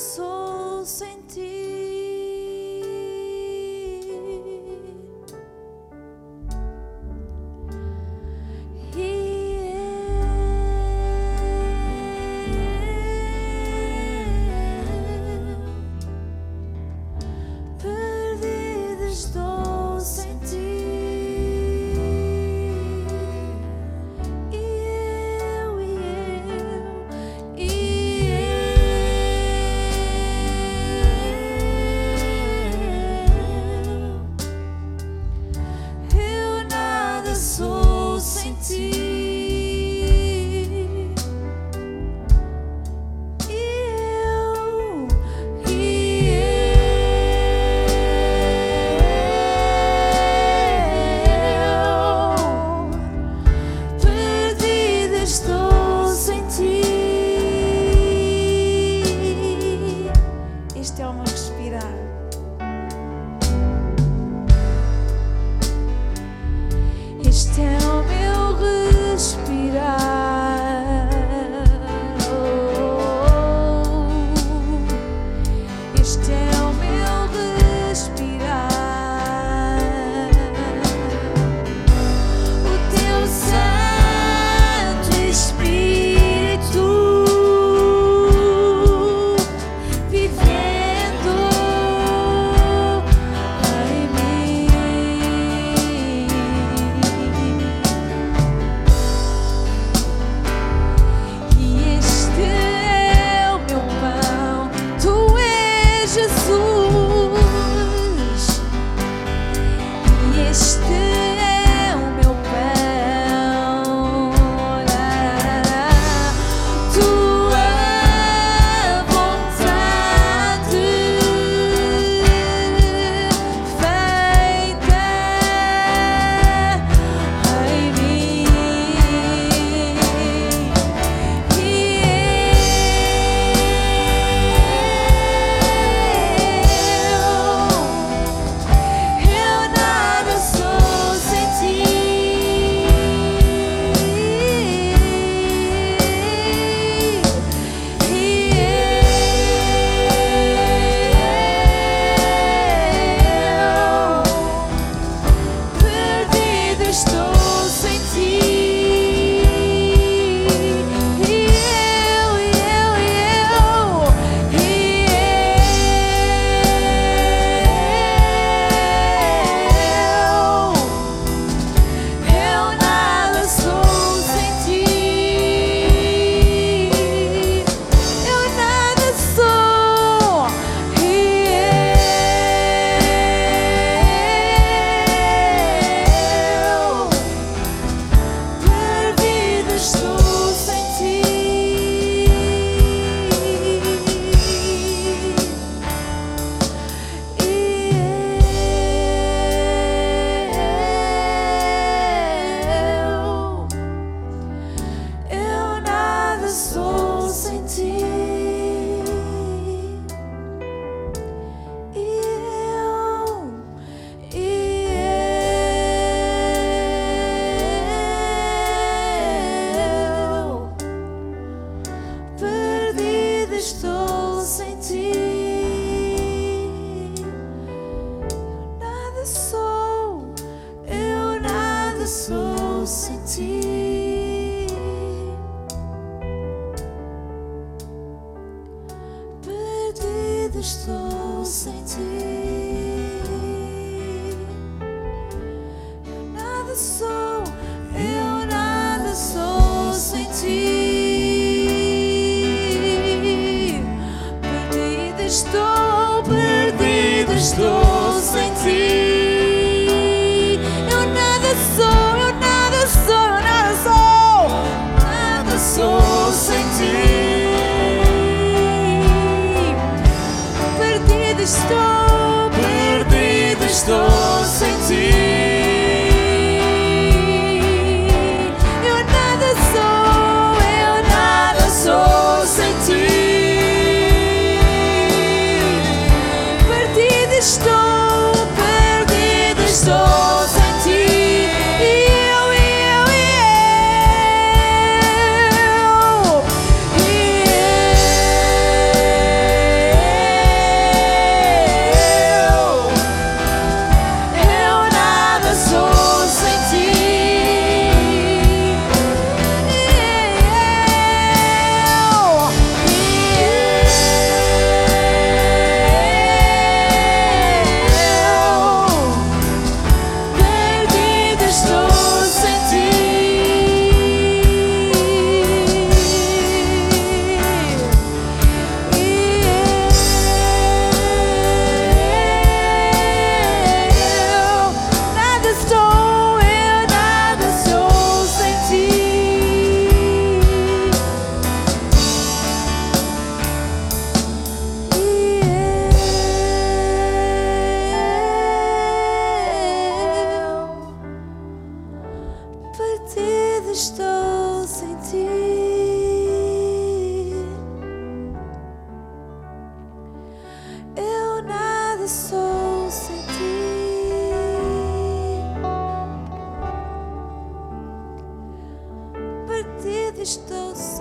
sou estou sem ti. Nada sou, eu nada sou sem ti. Perdido estou sem ti. Eu nada sou. Perdido partida estou sem ti. Eu nada sou sem ti. Partida estou sem